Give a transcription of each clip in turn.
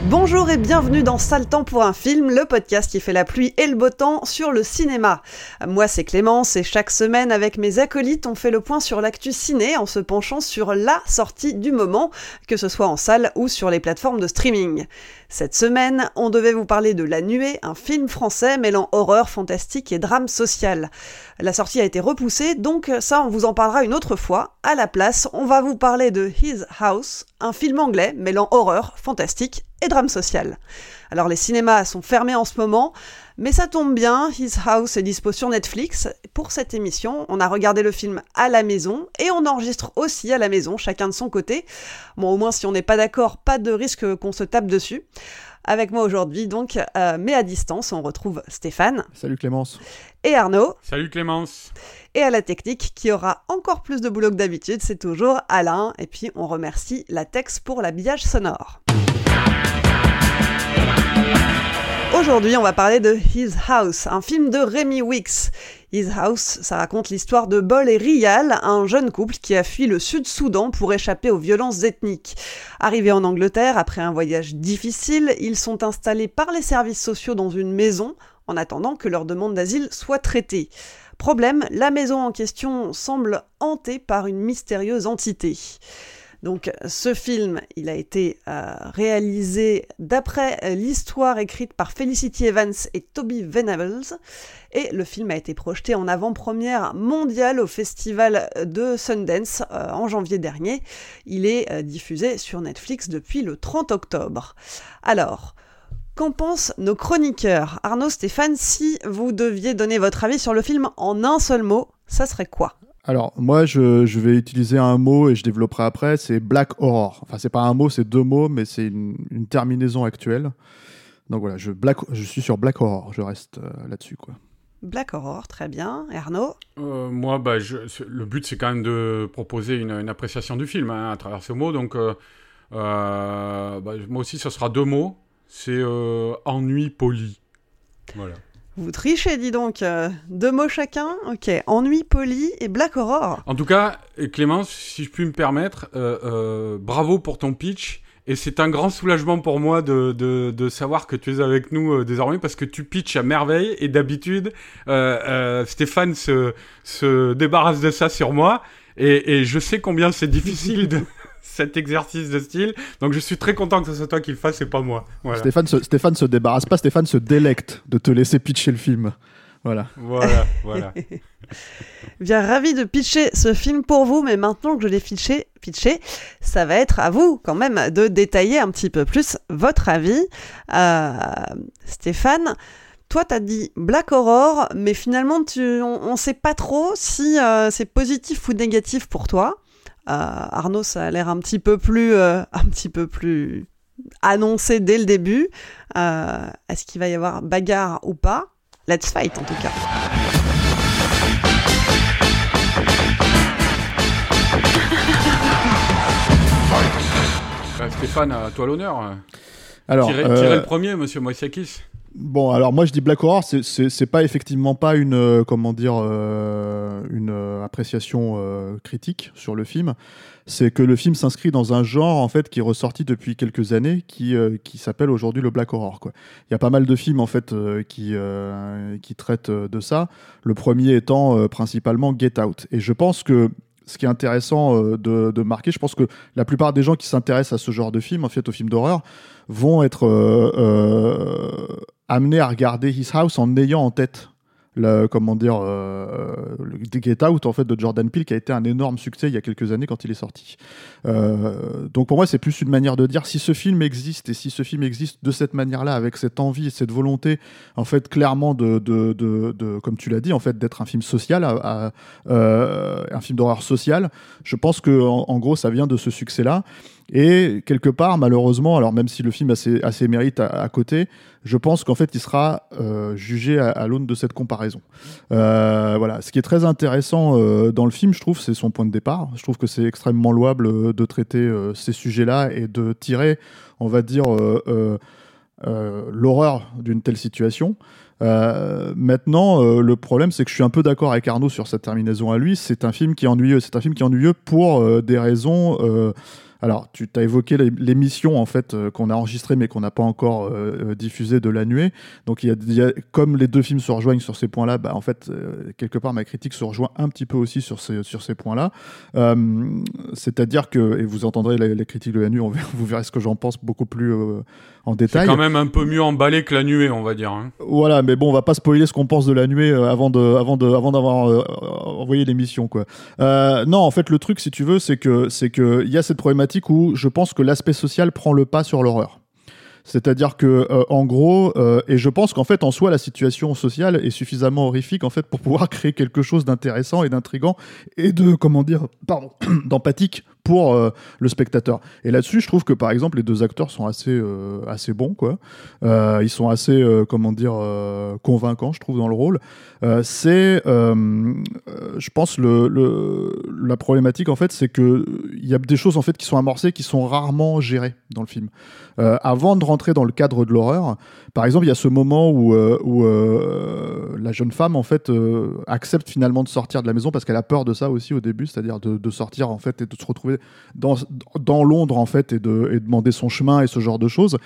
Bonjour et bienvenue dans Sale temps pour un film, le podcast qui fait la pluie et le beau temps sur le cinéma. Moi c'est Clémence et chaque semaine avec mes acolytes on fait le point sur l'actu ciné en se penchant sur la sortie du moment, que ce soit en salle ou sur les plateformes de streaming. Cette semaine, on devait vous parler de La Nuée, un film français mêlant horreur, fantastique et drame social. La sortie a été repoussée, donc ça on vous en parlera une autre fois. À la place, on va vous parler de His House, un film anglais mêlant horreur, fantastique et drame social. Alors les cinémas sont fermés en ce moment, mais ça tombe bien, His House est dispo sur Netflix. Pour cette émission, on a regardé le film à la maison et on enregistre aussi à la maison, chacun de son côté. Bon, au moins si on n'est pas d'accord, pas de risque qu'on se tape dessus. Avec moi aujourd'hui, donc, euh, mais à distance, on retrouve Stéphane Salut Clémence. et Arnaud. Salut Clémence. Et à la technique, qui aura encore plus de boulot que d'habitude, c'est toujours Alain. Et puis, on remercie la Tex pour l'habillage sonore. Aujourd'hui, on va parler de His House, un film de Rémi Wicks. His House, ça raconte l'histoire de Bol et Rial, un jeune couple qui a fui le Sud-Soudan pour échapper aux violences ethniques. Arrivés en Angleterre après un voyage difficile, ils sont installés par les services sociaux dans une maison en attendant que leur demande d'asile soit traitée. Problème, la maison en question semble hantée par une mystérieuse entité. Donc ce film, il a été euh, réalisé d'après euh, l'histoire écrite par Felicity Evans et Toby Venables et le film a été projeté en avant-première mondiale au festival de Sundance euh, en janvier dernier. Il est diffusé sur Netflix depuis le 30 octobre. Alors, Qu'en pensent nos chroniqueurs? Arnaud, Stéphane, si vous deviez donner votre avis sur le film en un seul mot, ça serait quoi? Alors, moi, je, je vais utiliser un mot et je développerai après, c'est Black Horror. Enfin, c'est pas un mot, c'est deux mots, mais c'est une, une terminaison actuelle. Donc voilà, je, Black, je suis sur Black Horror, je reste euh, là-dessus, quoi. Black Horror, très bien. Et Arnaud Euh, moi, bah, je- le but, c'est quand même de proposer une, une appréciation du film hein, à travers ce mot. Donc, euh, euh, bah, moi aussi, ce sera deux mots. C'est euh, ennui poli. Voilà. Vous trichez, dis donc. euh, deux mots chacun Ok. Ennui poli et Black Horror. En tout cas, et Clémence, si je puis me permettre, euh, euh, bravo pour ton pitch. Et c'est un grand soulagement pour moi de, de, de savoir que tu es avec nous euh, désormais parce que tu pitches à merveille et d'habitude, euh, euh, Stéphane se, se débarrasse de ça sur moi et, et je sais combien c'est difficile de cet exercice de style. Donc je suis très content que ce soit toi qui le fasse et pas moi. Voilà. Stéphane, se, Stéphane se débarrasse pas, Stéphane se délecte de te laisser pitcher le film. Voilà. Voilà, voilà. Bien ravi de pitcher ce film pour vous, mais maintenant que je l'ai pitché, pitché, ça va être à vous quand même de détailler un petit peu plus votre avis. Euh, Stéphane, toi t'as dit Black Horror, mais finalement tu, on, on sait pas trop si euh, c'est positif ou négatif pour toi. Euh, Arnaud, ça a l'air un petit peu plus, euh, un petit peu plus annoncé dès le début. Euh, Est-ce qu'il va y avoir bagarre ou pas? Let's fight en tout cas. Euh, Stéphane, à toi l'honneur. Alors, tirez, euh, tirez le premier, monsieur Moïsakis. Bon, alors moi je dis Black Horror, c'est- pas effectivement pas une euh, comment dire euh, une euh, appréciation critique sur le film. C'est que le film s'inscrit dans un genre en fait qui est ressorti depuis quelques années, qui qui s'appelle aujourd'hui le Black Horror. Il y a pas mal de films en fait qui qui traitent de ça. Le premier étant principalement Get Out. Et je pense que ce qui est intéressant euh, de, de marquer, je pense que la plupart des gens qui s'intéressent à ce genre de film, en fait, aux films d'horreur, vont être euh, euh, amenés à regarder His House en ayant en tête le, comment dire, euh, le Get Out en fait de Jordan Peele qui a été un énorme succès il y a quelques années quand il est sorti. Euh, donc pour moi c'est plus une manière de dire si ce film existe et si ce film existe de cette manière-là avec cette envie et cette volonté en fait clairement de, de, de, comme tu l'as dit en fait d'être un film social, euh, un film d'horreur social. Je pense que en gros ça vient de ce succès-là. Et quelque part, malheureusement, alors même si le film a ses, a mérites à, côté, je pense qu'en fait, il sera euh, jugé à, l'aune de cette comparaison. Euh, voilà. Ce qui est très intéressant euh, dans le film, je trouve, c'est son point de départ. Je trouve que c'est extrêmement louable de traiter ces sujets-là et de tirer, on va dire, l'horreur d'une telle situation. Maintenant, le problème, c'est que je suis un peu d'accord avec Arnaud sur cette terminaison à lui. C'est un film qui est ennuyeux. C'est un film qui est ennuyeux pour des raisons. Alors, tu as évoqué l'é- l'émission en fait euh, qu'on a enregistrée mais qu'on n'a pas encore euh, euh, diffusée de la nuée. Donc, il y a, il y a- comme les deux films se rejoignent sur ces points-là, bah, en fait, euh, quelque part, ma critique se rejoint un petit peu aussi sur ces, sur ces points-là. C'est-à-dire que, et vous entendrez les, les critiques de la on verra- vous verrez ce que j'en pense beaucoup plus en C'est détail. quand même un peu mieux emballé que la nuée, on va dire. hein. Voilà, mais bon, on va pas spoiler ce qu'on pense de la nuée avant de, avant de, avant d'avoir envoyé l'émission, quoi. Non, en fait, le truc, si tu veux, c'est que, c'est que il y a cette problématique où je pense que l'aspect social prend le pas sur l'horreur. C'est-à-dire que, euh, en gros, euh, et je pense qu'en fait, en soi, la situation sociale est suffisamment horrifique en fait pour pouvoir créer quelque chose d'intéressant et d'intrigant et de, comment dire, pardon, d'empathique pour euh, le spectateur. Et là-dessus, je trouve que par exemple, les deux acteurs sont assez, euh, assez bons, quoi. Euh, ils sont assez, comment dire, convaincants, je trouve, dans le rôle. C'est, je pense, le, la problématique en fait, c'est que il y a des choses en fait qui sont amorcées, qui sont rarement gérées dans le film. Avant de rentrer dans le cadre de l'horreur, par exemple, il y a ce moment où, où la jeune femme en fait accepte finalement de sortir de la maison parce qu'elle a peur de ça aussi au début, c'est-à-dire de, de sortir en fait et de se retrouver dans, Londres en fait et de demander son chemin et ce genre de choses.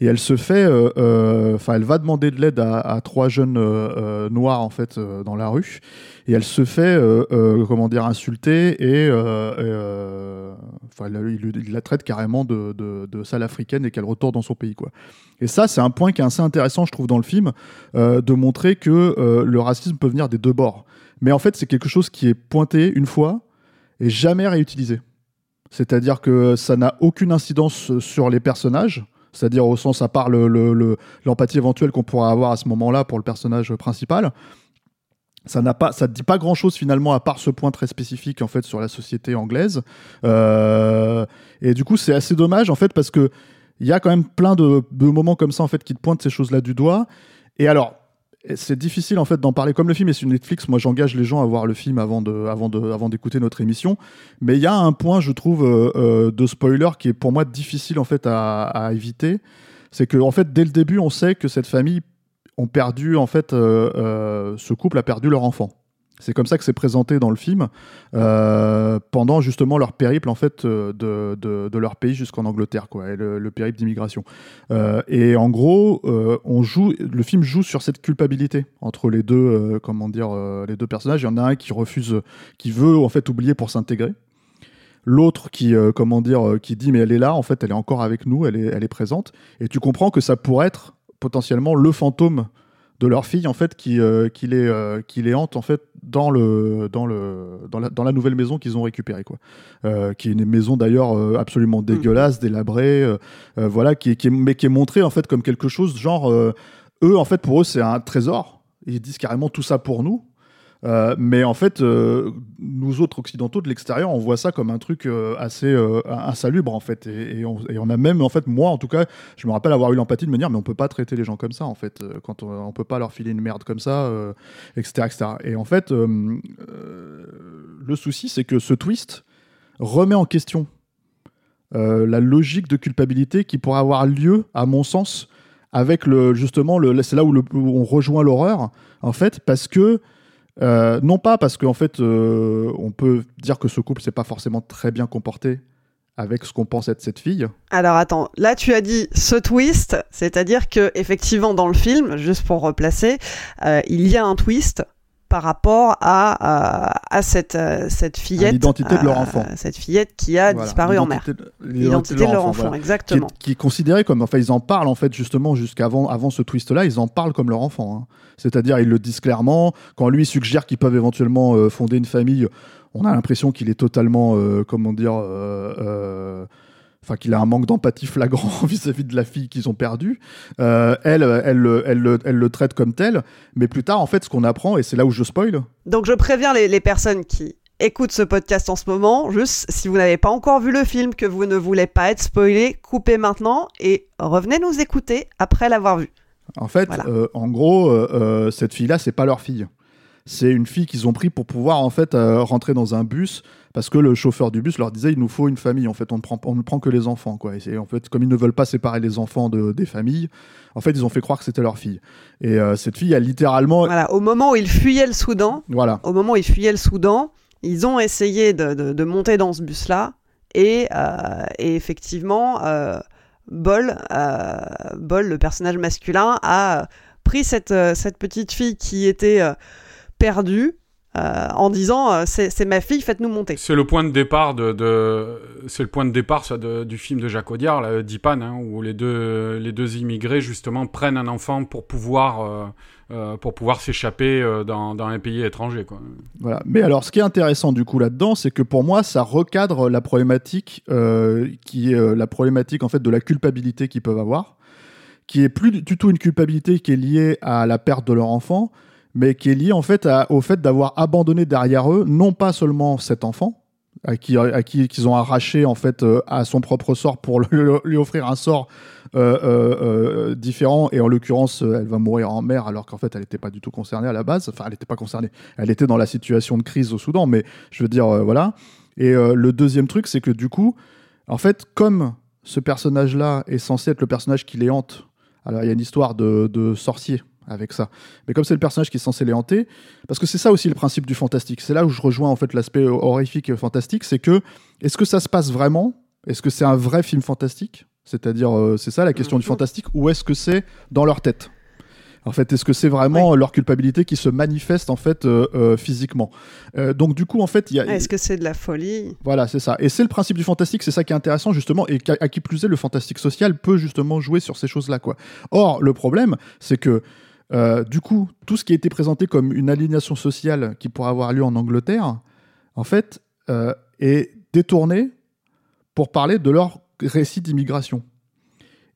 Et elle se fait, euh, euh, enfin, elle va demander de l'aide à, trois jeunes euh, noirs en fait dans la rue, et elle se fait, comment dire, insulter et, enfin, il, la traite carrément de, de, sale africaine et qu'elle retourne dans son pays, quoi. Et ça, c'est un point qui est assez intéressant, je trouve, dans le film, de montrer que le racisme peut venir des deux bords. Mais en fait, c'est quelque chose qui est pointé une fois et jamais réutilisé. C'est-à-dire que ça n'a aucune incidence sur les personnages, c'est-à-dire au sens à part le- le- le- l'empathie éventuelle qu'on pourra avoir à ce moment-là pour le personnage principal. Ça n'a pas, ça dit pas grand-chose finalement à part ce point très spécifique en fait sur la société anglaise. Euh, et du coup, c'est assez dommage en fait parce que il y a quand même plein de, de moments comme ça en fait qui te pointent ces choses-là du doigt. Et alors, c'est difficile en fait d'en parler comme le film est sur Netflix. Moi, j'engage les gens à voir le film avant de, avant de, avant d'écouter notre émission. Mais il y a un point, je trouve, euh, euh, de spoiler qui est pour moi difficile en fait à, à éviter. C'est que en fait, dès le début, on sait que cette famille ont perdu en fait, euh, euh, ce couple a perdu leur enfant. C'est comme ça que c'est présenté dans le film euh, pendant justement leur périple en fait euh, de, de, leur pays jusqu'en Angleterre quoi, et le, le périple d'immigration. Euh, et en gros, on joue, le film joue sur cette culpabilité entre les deux, comment dire, les deux personnages. Il y en a un qui refuse, qui veut en fait oublier pour s'intégrer. L'autre qui, comment dire, qui dit mais elle est là, en fait, elle est encore avec nous, elle est, elle est présente. Et tu comprends que ça pourrait être potentiellement le fantôme de leur fille en fait qui, euh, qui, les, euh, qui les hante en fait dans, le, dans, le, dans, la, dans la nouvelle maison qu'ils ont récupérée quoi. Euh, qui est une maison d'ailleurs absolument dégueulasse, délabrée, voilà, qui, est- qui est, mais qui est montrée en fait comme quelque chose genre eux en fait pour eux c'est un trésor. Ils disent carrément tout ça pour nous. Euh, mais en fait, euh, nous autres occidentaux de l'extérieur, on voit ça comme un truc euh, assez insalubre en fait, et, on, a même en fait, moi en tout cas, je me rappelle avoir eu l'empathie de me dire, mais on peut pas traiter les gens comme ça en fait, quand on, on peut pas leur filer une merde comme ça, etc., etc. Et en fait, le souci, c'est que ce twist remet en question la logique de culpabilité qui pourrait avoir lieu, à mon sens, avec le justement le c'est là où, où on rejoint l'horreur en fait parce que euh, non pas parce qu'en fait euh, on peut dire que ce couple s'est pas forcément très bien comporté avec ce qu'on pense être cette fille. Alors attends, là tu as dit ce twist, c'est-à-dire que effectivement dans le film, juste pour replacer, euh, il y a un twist par rapport à, à, à cette, euh, cette fillette. L'identité de leur euh, enfant. Cette fillette qui a Voilà, disparu en mer. l'identité de- leur enfant, voilà. exactement. Qui est, qui est considéré comme, enfin, ils en parlent en fait justement jusqu'avant avant ce twist-là, ils en parlent comme leur enfant. hein. C'est-à-dire, ils le disent clairement. Quand lui suggère qu'ils peuvent éventuellement euh, fonder une famille, on a l'impression qu'il est totalement, euh, comment dire, euh, euh, enfin, qu'il a un manque d'empathie flagrant vis-à-vis de la fille qu'ils ont perdue. Euh, elle, elle, le- elle, le- elle le traite comme tel, mais plus tard, en fait, ce qu'on apprend, et c'est là où je spoil, Donc je préviens les, les personnes qui écoutent ce podcast en ce moment, juste si vous n'avez pas encore vu le film, que vous ne voulez pas être spoilé, coupez maintenant et revenez nous écouter après l'avoir vu. En fait, Voilà. euh, en gros, euh, cette fille-là, c'est pas leur fille. C'est une fille qu'ils ont pris pour pouvoir en fait euh, rentrer dans un bus parce que le chauffeur du bus leur disait il nous faut une famille. En fait, on ne prend, on ne prend que les enfants quoi. Et en fait comme ils ne veulent pas séparer les enfants de, des familles, en fait ils ont fait croire que c'était leur fille. Et euh, cette fille a littéralement Voilà, au moment où ils fuyaient le Soudan, voilà au moment où ils fuyaient le Soudan, ils ont essayé de, de- de monter dans ce bus-là et, euh, et effectivement, Bol, Bol, le personnage masculin, a pris cette, cette petite fille qui était perdue euh, en disant euh, c'est ma fille, faites-nous monter. C'est le point de départ de, de- c'est le point de départ ça, de- du film de Jacques Audiard, là, Dipan, hein, où les deux les deux immigrés justement prennent un enfant pour pouvoir euh, euh, pour pouvoir s'échapper euh, dans, dans un pays étranger quoi. Voilà. Mais alors, ce qui est intéressant du coup là-dedans, c'est que pour moi, ça recadre la problématique euh, qui est euh, la problématique en fait de la culpabilité qu'ils peuvent avoir, qui est plus du tout une culpabilité qui est liée à la perte de leur enfant, mais qui est liée en fait au fait d'avoir abandonné derrière eux non pas seulement cet enfant à qui à qui qu'ils ont arraché en fait euh, à son propre sort pour lui offrir un sort euh, euh, différent. Et en l'occurrence elle va mourir en mer alors qu'en fait elle n'était pas du tout concernée à la base. Enfin elle n'était pas concernée. Elle était dans la situation de crise au Soudan mais je veux dire voilà. Et le deuxième truc c'est que du coup en fait comme ce personnage là est censé être le personnage qui les hante alors il y a une histoire de, de sorcier avec ça. Mais comme c'est le personnage qui est censé les hanter parce que c'est ça aussi le principe du fantastique c'est là où je rejoins en fait l'aspect horrifique et fantastique c'est que est-ce que ça se passe vraiment? Est-ce que c'est un vrai film fantastique? C'est-à-dire euh, c'est ça la question du Mhm. fantastique ou est-ce que c'est dans leur tête? En fait, est-ce que c'est vraiment leur culpabilité qui se manifeste en fait euh, euh, physiquement? Euh, Donc du coup, en fait, il y a, Est-ce que c'est de la folie? Voilà, c'est ça. Et c'est le principe du fantastique, c'est ça qui est intéressant justement, et qu'à- à qui plus est, le fantastique social peut justement jouer sur ces choses-là, quoi. Or, le problème, c'est que euh, du coup, tout ce qui a été présenté comme une aliénation sociale qui pourrait avoir lieu en Angleterre, en fait, euh, est détourné pour parler de leur récit d'immigration.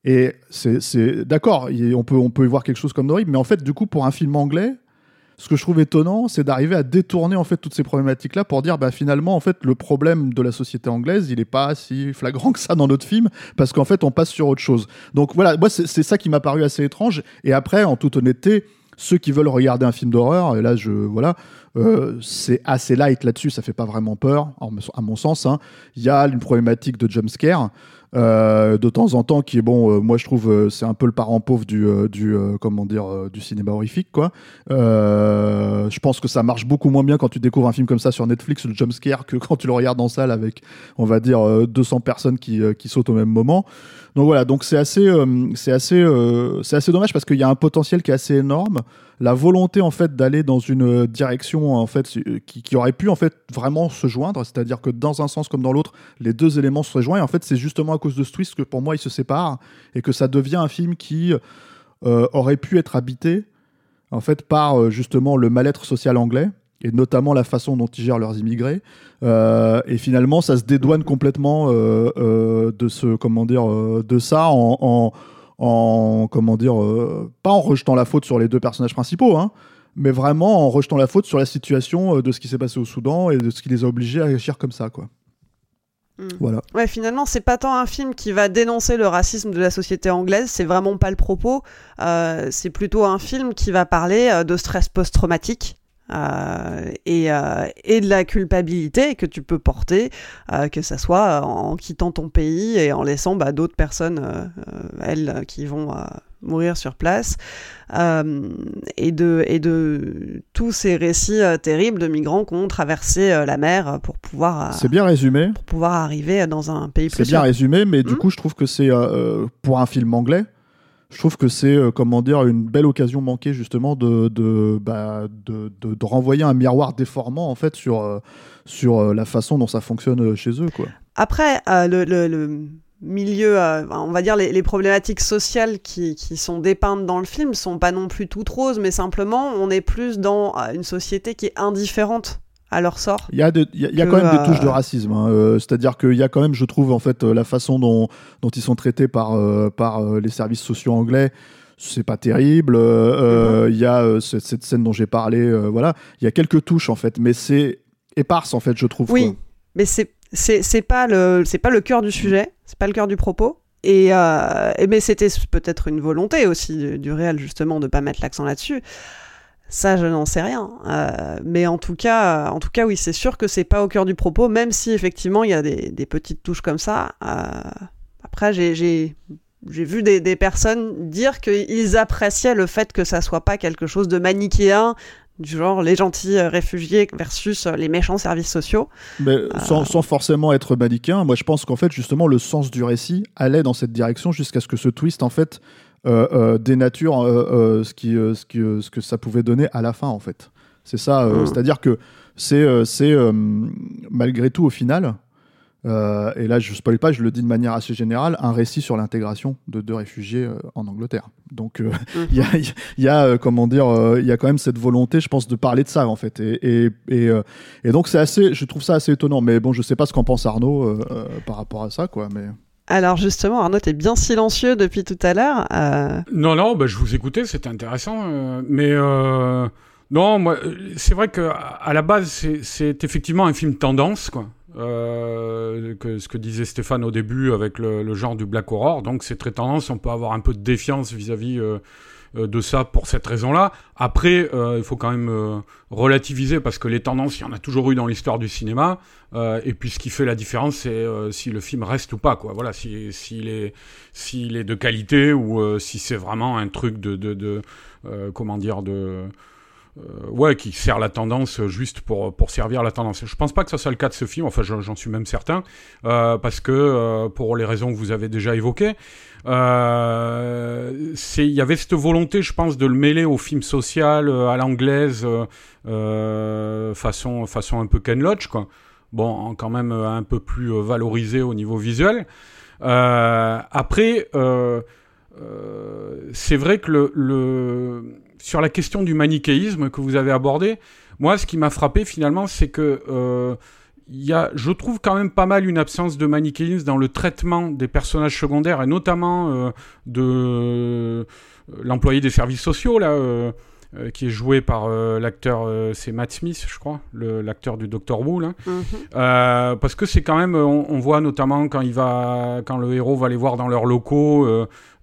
Et c'est d'accord, on peut, on peut y voir quelque chose comme d'horrible, mais en fait, du coup, pour un film anglais, ce que je trouve étonnant, c'est d'arriver à détourner en fait toutes ces problématiques-là pour dire, bah finalement, en fait, le problème de la société anglaise, il n'est pas si flagrant que ça dans notre film, parce qu'en fait, on passe sur autre chose. Donc voilà, moi, c'est ça qui m'a paru assez étrange. Et après, en toute honnêteté, ceux qui veulent regarder un film d'horreur, et là, je voilà, euh, c'est assez light là-dessus, ça fait pas vraiment peur, à mon sens. hein. Il y a une problématique de jumpscare. Euh, de temps en temps qui est bon euh, moi je trouve euh, c'est un peu le parent pauvre du euh, du comment dire du cinéma horrifique quoi. Je pense que ça marche beaucoup moins bien quand tu découvres un film comme ça sur Netflix le jumpscare que quand tu le regardes en salle avec on va dire euh, 200 personnes qui, qui sautent au même moment donc voilà donc c'est assez euh, assez euh, assez dommage parce qu'il y a un potentiel qui est assez énorme. La volonté en fait d'aller dans une direction en fait qui, qui aurait pu en fait vraiment se joindre. C'est-à-dire que dans un sens comme dans l'autre les deux éléments se rejoignent. Et en fait c'est justement à cause de ce twist que pour moi ils se séparent et que ça devient un film qui euh, aurait pu être habité en fait par euh, justement le mal-être social anglais et notamment la façon dont ils gèrent leurs immigrés Euh, et finalement ça se dédouane complètement euh, euh, de ce comment dire de ça en, en en comment dire pas en rejetant la faute sur les deux personnages principaux hein, mais vraiment en rejetant la faute sur la situation de ce qui s'est passé au Soudan et de ce qui les a obligés à agir comme ça quoi Mm. voilà Ouais, finalement, c'est pas tant un film qui va dénoncer le racisme de la société anglaise, c'est vraiment pas le propos. Euh, c'est plutôt un film qui va parler euh, de stress post-traumatique. Euh, et, euh, et de la culpabilité que tu peux porter, euh, que ça soit en quittant ton pays et en laissant bah, d'autres personnes, elles, qui vont, mourir sur place, et, de, et de tous ces récits terribles de migrants qui ont traversé la mer pour pouvoir, C'est bien résumé. pour pouvoir arriver dans un pays plus C'est bien résumé, mais du Hmm. coup, je trouve que c'est pour un film anglais. Je trouve que c'est euh, comment dire une belle occasion manquée justement bah, de, de- de renvoyer un miroir déformant en fait sur euh, sur euh, la façon dont ça fonctionne chez eux quoi. Après, le, le- milieu, on va dire les, problématiques sociales qui, qui sont dépeintes dans le film sont pas non plus toutes roses, mais simplement on est plus dans une société qui est indifférente à leur sort. Il y a, de- il y a, il y a Que, quand même des euh, touches de racisme. hein, euh, C'est-à-dire qu'il y a quand même, je trouve, en fait, euh, la façon dont, dont ils sont traités par, euh, par les services sociaux anglais. C'est pas terrible. Il y a ce- cette scène dont j'ai parlé. voilà, il y a quelques touches en fait, mais c'est éparse en fait, je trouve. Oui, quoi. mais c'est c'est pas le c'est pas le cœur du sujet, c'est pas le cœur du propos. Et, et mais c'était peut-être une volonté aussi du, du réel justement de pas mettre l'accent là-dessus. Ça, je n'en sais rien. Euh, mais en tout cas, en tout cas, oui, c'est sûr que c'est pas au cœur du propos, même si effectivement il y a des, des petites touches comme ça. Euh, après, j'ai vu des, des personnes dire qu'ils appréciaient le fait que ça soit pas quelque chose de manichéen, du genre les gentils euh, réfugiés versus euh, les méchants services sociaux. Mais Euh. sans, sans forcément être manichéen, moi je pense qu'en fait justement le sens du récit allait dans cette direction jusqu'à ce que ce twist en fait euh, euh, dénature euh, euh, ce, qui, euh, ce, qui, euh, ce que ça pouvait donner à la fin en fait. C'est ça, euh, Mm. c'est-à-dire que c'est c'est, malgré tout au final, euh, et là je spoil pas, je le dis de manière assez générale, un récit sur l'intégration de deux réfugiés euh, en Angleterre. Donc euh, il y a, il y a comment dire, il y a quand même cette volonté, je pense, de parler de ça en fait. Et, et, et, et donc c'est assez, je trouve ça assez étonnant. Mais bon, je sais pas ce qu'en pense Arnaud par rapport à ça, quoi. Mais Alors justement, Arnaud est bien silencieux depuis tout à l'heure. Euh, Non, non, bah, je vous écoutais, c'était intéressant. euh, mais euh, non, moi, c'est vrai que à- la base, c'est- effectivement un film tendance, quoi. Ce que disait Stéphane au début avec le, genre du Black Horror. Donc c'est très tendance, on peut avoir un peu de défiance vis-à-vis de ça pour cette raison-là. Après, euh, il faut quand même euh, relativiser parce que les tendances, il y en a toujours eu dans l'histoire du cinéma. Euh, et puis ce qui fait la différence, c'est euh, si le film reste ou pas, quoi. Voilà, si s'il est s'il est de qualité ou euh, si c'est vraiment un truc de de, de euh, comment dire de euh, ouais, qui sert la tendance juste pour, pour servir la tendance. Je pense pas que ce soit le cas de ce film, enfin j'en j'en suis même certain, euh, parce que euh, pour les raisons que vous avez déjà évoquées, euh, il y avait cette volonté, je pense, de le mêler au film social, euh, à l'anglaise, euh, façon, façon un peu Ken Loach, quoi. Bon, quand même un peu plus valorisé au niveau visuel. Après, c'est vrai que sur la question du manichéisme que vous avez abordé, moi, ce qui m'a frappé finalement, c'est que il y a, je trouve quand même pas mal une absence de manichéisme dans le traitement des personnages secondaires et notamment euh, de euh, l'employé des services sociaux là. euh, euh, qui est joué par l'acteur, c'est Matt Smith, je crois, l'acteur du Doctor Who, là. mhm. Euh, parce que c'est quand même, on, on voit notamment quand il va, quand le héros va les voir dans leurs locaux,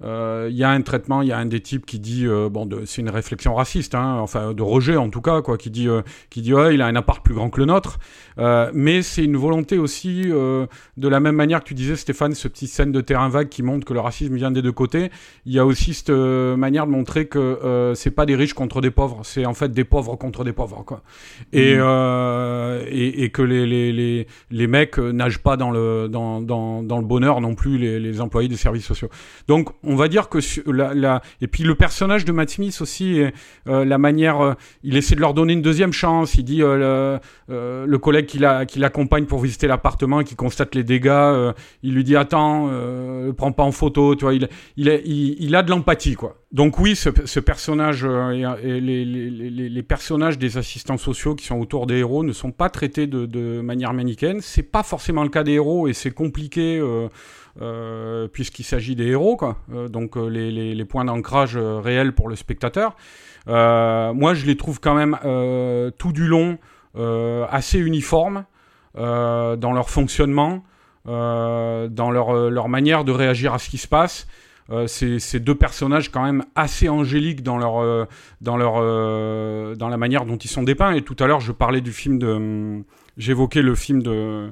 il y a un traitement, il y a un des types qui dit, euh, bon, c'est une réflexion raciste, hein, enfin de rejet en tout cas, quoi, qui dit, euh, qui dit, ouais, il a un appart plus grand que le nôtre, Euh, mais c'est une volonté aussi, euh, de la même manière que tu disais, Stéphane, ce petit scène de terrain vague qui montre que le racisme vient des deux côtés. Il y a aussi cette euh, manière de montrer que euh, c'est pas des riches contre des pauvres, c'est en fait des pauvres contre des pauvres, quoi. Et, euh, et, et que les, les, les, les mecs euh, nagent pas dans le, dans, dans, dans le bonheur non plus, les, les employés des services sociaux. Donc, on va dire que la, et puis le personnage de Matt Smith aussi, euh, la manière, euh, il essaie de leur donner une deuxième chance. Il dit euh, le, collègue qui la- qui l'accompagne pour visiter l'appartement, qui constate les dégâts, il lui dit attends, prends pas en photo, tu vois. Il, il, a de l'empathie, quoi. Donc oui, ce, personnage et, les personnages des assistants sociaux qui sont autour des héros ne sont pas traités de, de manière manichéenne. C'est pas forcément le cas des héros et c'est compliqué. Euh, puisqu'il s'agit des héros, quoi. Euh, donc euh, les, points d'ancrage réels pour le spectateur. Moi, je les trouve quand même tout du long assez uniformes dans leur fonctionnement, dans leur, manière de réagir à ce qui se passe. C'est deux personnages quand même assez angéliques dans leur dans leur dans la manière dont ils sont dépeints. Et tout à l'heure, je parlais du film de, j'évoquais le film de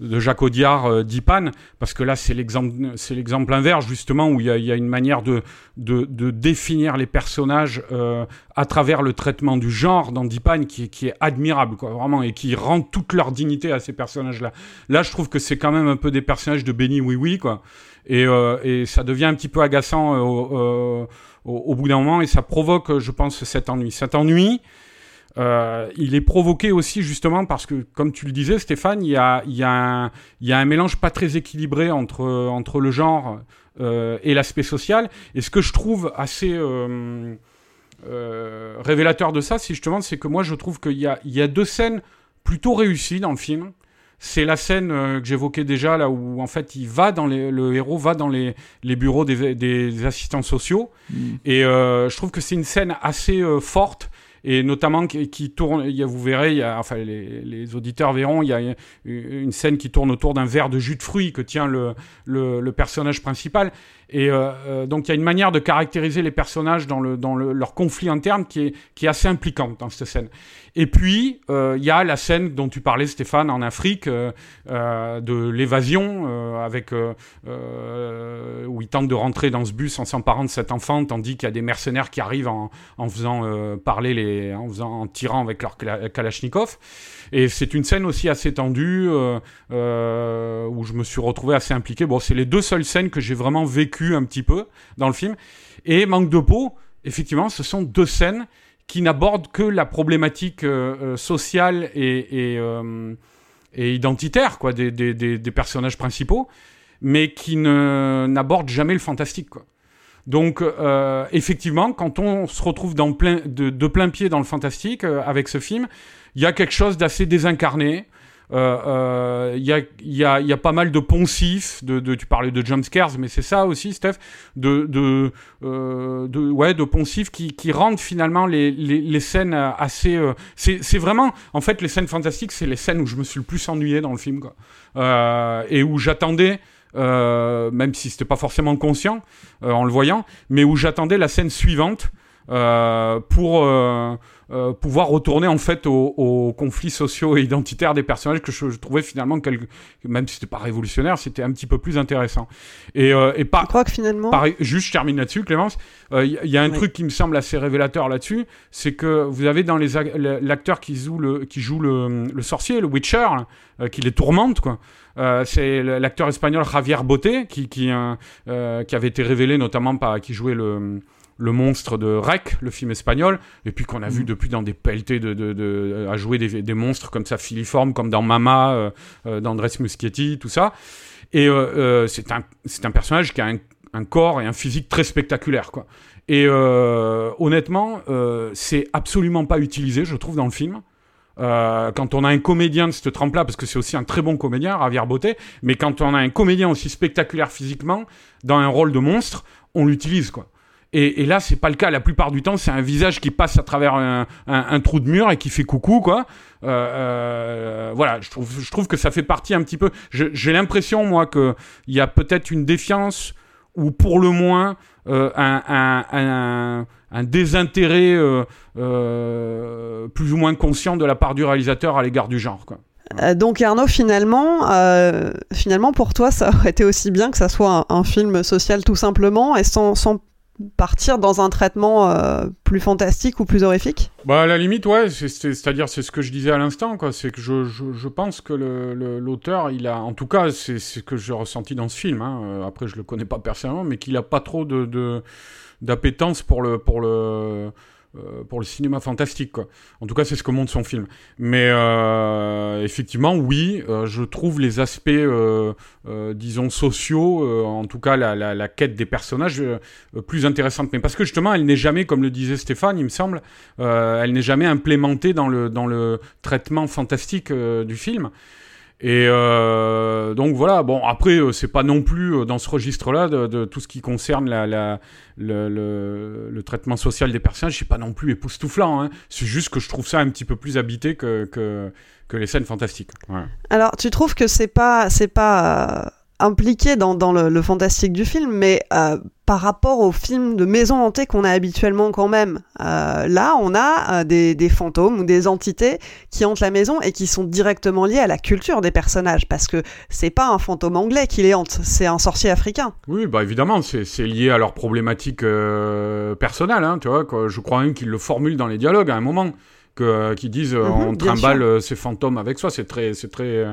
de Jacques Audiard, euh, d'Ipan, parce que là c'est l'exemple, inverse justement où il y a, y a, une manière de, de, de définir les personnages euh, à travers le traitement du genre dans Dipan qui, qui est admirable, quoi, vraiment, et qui rend toute leur dignité à ces personnages-là. Là, je trouve que c'est quand même un peu des personnages de Benny Oui Oui, quoi, et, euh, et ça devient un petit peu agaçant au, au, au bout d'un moment, et ça provoque, je pense, cet ennui. Cet ennui. Euh, il est provoqué aussi justement parce que, comme tu le disais, Stéphane, il y a, il y a, un, il y a un mélange pas très équilibré entre, entre le genre euh, et l'aspect social. Et ce que je trouve assez euh, révélateur de ça, si je te demande, c'est que moi je trouve qu'il y a, il y a deux scènes plutôt réussies dans le film. C'est la scène que j'évoquais déjà, là où en fait il va dans les, le héros va dans les, les bureaux des, des assistants sociaux. Mm. Et je trouve que c'est une scène assez forte et notamment qui, tourne. Vous verrez, enfin les, auditeurs verront, il y a une scène qui tourne autour d'un verre de jus de fruits que tient le personnage principal. Et euh, euh, donc il y a une manière de caractériser les personnages dans, le, dans le, leur conflit interne qui est, qui est assez impliquante dans cette scène. Et puis euh, il y a la scène dont tu parlais Stéphane en Afrique euh, de l'évasion avec où ils tentent de rentrer dans ce bus en s'emparant de cet enfant tandis qu'il y a des mercenaires qui arrivent en, en faisant parler les en faisant en tirant avec leur kalachnikov. Et c'est une scène aussi assez tendue euh, euh, où je me suis retrouvé assez impliqué. Bon, c'est les deux seules scènes que j'ai vraiment vécues un petit peu dans le film. Et manque de peau, effectivement, ce sont deux scènes qui n'abordent que la problématique euh, sociale et, et, euh, et, identitaire quoi, des, des, des, des, personnages principaux, mais qui n'abordent jamais le fantastique. Quoi. Donc, euh, effectivement, quand on se retrouve dans plein, de, plein pied dans le fantastique euh, avec ce film, il y a quelque chose d'assez désincarné. Il euh, euh, y, a, y, a, y, a, pas mal de poncifs, de, de, tu parlais de jumpscares, mais c'est ça aussi, Steph, de, de, euh, de, ouais, de poncifs qui, qui rendent finalement les, les, les scènes assez... Euh, c'est vraiment, en fait, les scènes fantastiques, c'est les scènes où je me suis le plus ennuyé dans le film, quoi. Euh, et où j'attendais... Euh, même si c'était pas forcément conscient euh, en le voyant, mais où j'attendais la scène suivante euh, pour euh, pouvoir retourner en fait aux, aux, conflits sociaux et identitaires des personnages que je, je trouvais finalement quelque, même si c'était pas révolutionnaire, c'était un petit peu plus intéressant. Et, et par, je crois que finalement, par, juste je termine là-dessus, Clémence. Il y, y, a un oui. truc qui me semble assez révélateur là-dessus, c'est que vous avez dans les l'acteur qui joue le qui joue le, le sorcier, le Witcher, euh, qui les tourmente quoi. Euh, c'est l'acteur espagnol Javier Botet qui qui, euh, qui avait été révélé notamment par qui jouait le le monstre de Rec, le film espagnol, et puis qu'on a vu depuis dans des pelletés de, de, de, à jouer des, des, monstres comme ça filiformes, comme dans Mama, euh, euh, d'Andrés Muschietti, tout ça. Et euh, c'est un, un personnage qui a un, un, corps et un physique très spectaculaire, quoi. Et honnêtement, c'est absolument pas utilisé, je trouve, dans le film. Euh, quand on a un comédien de cette trempe-là, parce que c'est aussi un très bon comédien, Javier Botet, mais quand on a un comédien aussi spectaculaire physiquement, dans un rôle de monstre, on l'utilise, quoi. Et, et, là, c'est pas le cas. La plupart du temps, c'est un visage qui passe à travers un, trou de mur et qui fait coucou, quoi. Euh, euh, voilà, je trouve, que ça fait partie un petit peu. J'ai l'impression, moi, qu'il y a peut-être une défiance ou pour le moins euh, un, un, désintérêt euh, euh, plus ou moins conscient de la part du réalisateur à l'égard du genre. Quoi. Euh, donc Arnaud, finalement, euh, finalement pour toi, ça aurait été aussi bien que ça soit un, un film social tout simplement et sans, sans partir dans un traitement euh, plus fantastique ou plus horrifique? Bah à la limite ouais, c'est-à-dire c'est ce que je disais à l'instant quoi, c'est que je, je, je, pense que l'auteur il a, en tout cas c'est ce que j'ai ressenti dans ce film, hein. après je le connais pas personnellement, mais qu'il a pas trop de d'appétence pour le pour le euh, pour le cinéma fantastique, quoi. En tout cas, c'est ce que montre son film. Mais euh, effectivement, oui, euh, je trouve les aspects, disons, sociaux, en tout cas la, la, la, quête des personnages, plus intéressante. Mais parce que justement, elle n'est jamais, comme le disait Stéphane, il me semble, elle n'est jamais implémentée dans le, dans le traitement fantastique du film. Et euh, donc voilà, bon après euh, c'est pas non plus euh, dans ce registre-là de, tout ce qui concerne la, le, traitement social des personnages, c'est pas non plus époustouflant. Hein. C'est juste que je trouve ça un petit peu plus habité que, que, les scènes fantastiques. Alors tu trouves que c'est pas c'est pas impliqué dans, dans le, le, fantastique du film, mais euh, par rapport aux films de maison hantée qu'on a habituellement quand même, euh, là, on a euh, des, des, fantômes ou des entités qui hantent la maison et qui sont directement liés à la culture des personnages, parce que c'est pas un fantôme anglais qui les hante, c'est un sorcier africain. Oui, bah évidemment, c'est lié à leurs problématiques euh, personnelles, hein, tu vois. Je crois même qu'ils le formulent dans les dialogues à un moment, que, qui disent mm on trimballe ces fantômes avec soi, c'est très, c'est très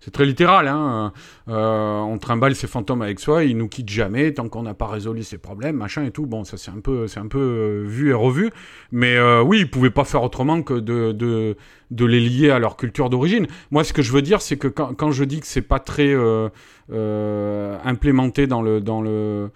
c'est très littéral. Hein. Euh, on trimballe ses fantômes avec soi, ils nous quittent jamais tant qu'on n'a pas résolu ses problèmes, machin et tout. Bon, ça c'est un peu, c'est un peu euh, vu et revu. Mais euh, oui, ils pouvaient pas faire autrement que de, de, les lier à leur culture d'origine. Moi, ce que je veux dire, c'est que quand, je dis que c'est pas très euh, implémenté dans le dans le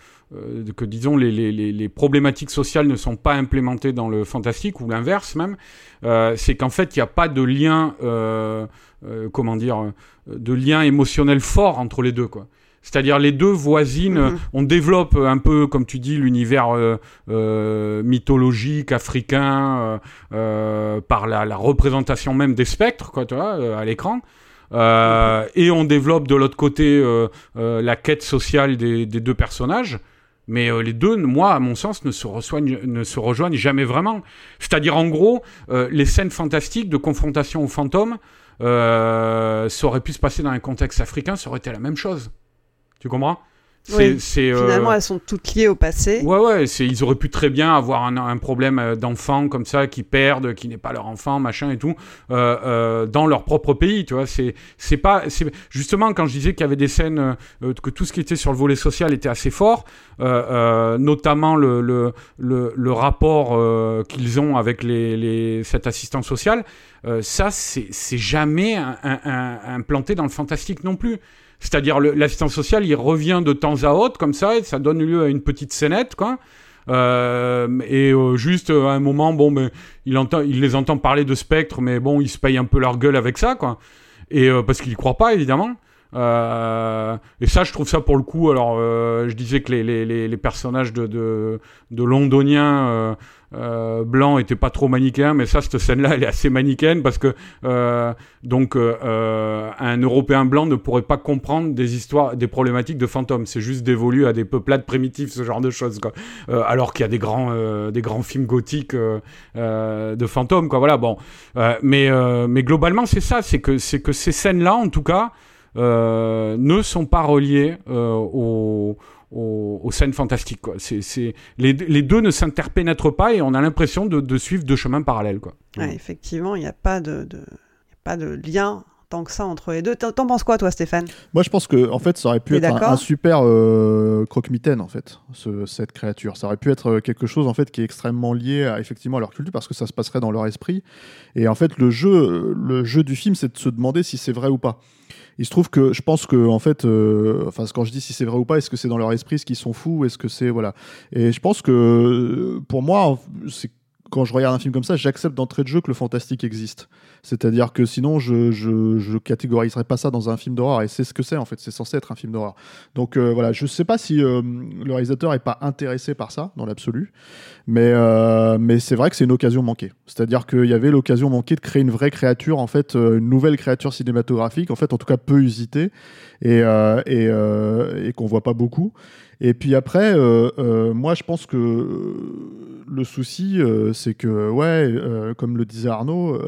que disons les, les, les, problématiques sociales ne sont pas implémentées dans le fantastique ou l'inverse même, euh, c'est qu'en fait il n'y a pas de lien, euh, euh comment dire, de lien émotionnel fort entre les deux quoi. C'est-à-dire les deux voisines, mm-hmm. on développe un peu, comme tu dis, l'univers euh, euh, mythologique africain euh, par la, la, représentation même des spectres, quoi, tu vois, à l'écran. Mm-hmm. et on développe de l'autre côté la quête sociale des, des deux personnages. Mais euh, les deux, moi, à mon sens, ne se, rejoignent, jamais vraiment. C'est-à-dire, en gros, euh, les scènes fantastiques de confrontation aux fantômes, euh, ça aurait pu se passer dans un contexte africain, ça aurait été la même chose. Tu comprends? Oui, finalement, euh, elles sont toutes liées au passé. Ouais, ouais, ils auraient pu très bien avoir un, un problème euh, d'enfants comme ça qui perdent, qui n'est pas leur enfant, machin et tout, euh, euh, dans leur propre pays, tu vois. C'est, c'est pas, justement quand je disais qu'il y avait des scènes euh, que tout ce qui était sur le volet social était assez fort, notamment le le, le, le rapport qu'ils ont avec les, les cette assistance sociale. ça, c'est, c'est jamais un, un, implanté dans le fantastique non plus. C'est-à-dire l'assistant social, il revient de temps à autre comme ça, et ça donne lieu à une petite scénette, quoi. Euh, et euh, juste à un moment, bon, ben, il, les entend parler de spectre, mais bon, ils se payent un peu leur gueule avec ça, quoi. Et euh, parce qu'ils croient pas, évidemment. Euh, et ça, je trouve ça pour le coup. Alors, euh, je disais que les, les, les personnages de, de, de londoniens euh, euh, blancs étaient pas trop manichéens, mais ça, cette scène-là, elle est assez manichéenne parce que euh, donc euh, un Européen blanc ne pourrait pas comprendre des histoires, des problématiques de fantômes. C'est juste dévolu à des peuplades primitifs, ce genre de choses. Quoi. alors qu'il y a des grands, des grands films gothiques de fantômes, quoi. Voilà. Bon, mais mais globalement, c'est ça, c'est que c'est que ces scènes-là, en tout cas. Euh, ne sont pas reliés euh, aux, aux, scènes fantastiques. Quoi. C'est, c'est... Les, les, deux ne s'interpénètrent pas et on a l'impression de, de suivre deux chemins parallèles. Quoi. Ouais, effectivement, il n'y a pas de, de, a pas de lien tant que ça entre les deux. T'en penses quoi, toi, Stéphane? Moi, je pense que en fait, ça aurait pu être un, super euh, croque-mitaine, en fait, ce, cette créature. Ça aurait pu être quelque chose, en fait, qui est extrêmement lié à, effectivement à leur culture, parce que ça se passerait dans leur esprit. Et en fait, le jeu, le jeu du film, c'est de se demander si c'est vrai ou pas. Il se trouve que je pense que en fait, euh, enfin quand je dis si c'est vrai ou pas, est-ce que c'est dans leur esprit, ce qu'ils sont fous, est-ce que c'est voilà. Et je pense que pour moi, c'est quand je regarde un film comme ça, j'accepte d'entrée de jeu que le fantastique existe. C'est-à-dire que sinon, je, je, catégoriserais pas ça dans un film d'horreur. Et c'est ce que c'est, en fait. C'est censé être un film d'horreur. Donc euh, voilà, je sais pas si euh, le réalisateur est pas intéressé par ça, dans l'absolu. Mais, euh, mais c'est vrai que c'est une occasion manquée. C'est-à-dire qu'il y avait l'occasion manquée de créer une vraie créature, en fait, une nouvelle créature cinématographique, en fait, en tout cas peu usitée, et, et, et qu'on voit pas beaucoup. Et puis après, euh, euh, moi, je pense que le souci, euh, c'est que, ouais, comme le disait Arnaud,